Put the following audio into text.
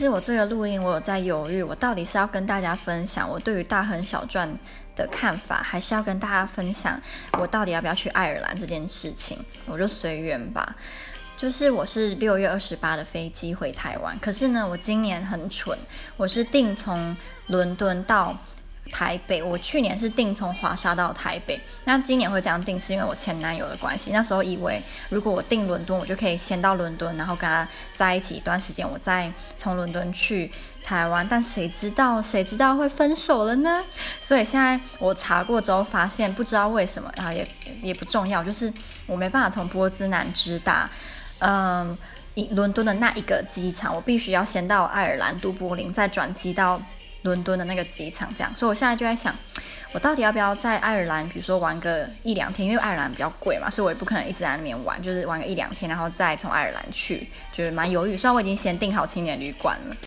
其实我这个录音，我有在犹豫，我到底是要跟大家分享我对于大亨小传的看法，还是要跟大家分享我到底要不要去爱尔兰这件事情？我就随缘吧。就是我是六月二十八的飞机回台湾，可是呢，我今年很蠢，我是订从伦敦到。台北，我去年是定从华沙到台北，那今年会这样定，是因为我前男友的关系。那时候以为如果我定伦敦，我就可以先到伦敦，然后跟他在一起一段时间，我再从伦敦去台湾。但谁知道，谁知道会分手了呢？所以现在我查过之后发现，不知道为什么，然后也也不重要，就是我没办法从波兹南直达，嗯，伦敦的那一个机场，我必须要先到爱尔兰都柏林，再转机到。伦敦的那个机场，这样，所以我现在就在想，我到底要不要在爱尔兰，比如说玩个一两天，因为爱尔兰比较贵嘛，所以我也不可能一直在那边玩，就是玩个一两天，然后再从爱尔兰去，就是蛮犹豫。虽然我已经先订好青年旅馆了。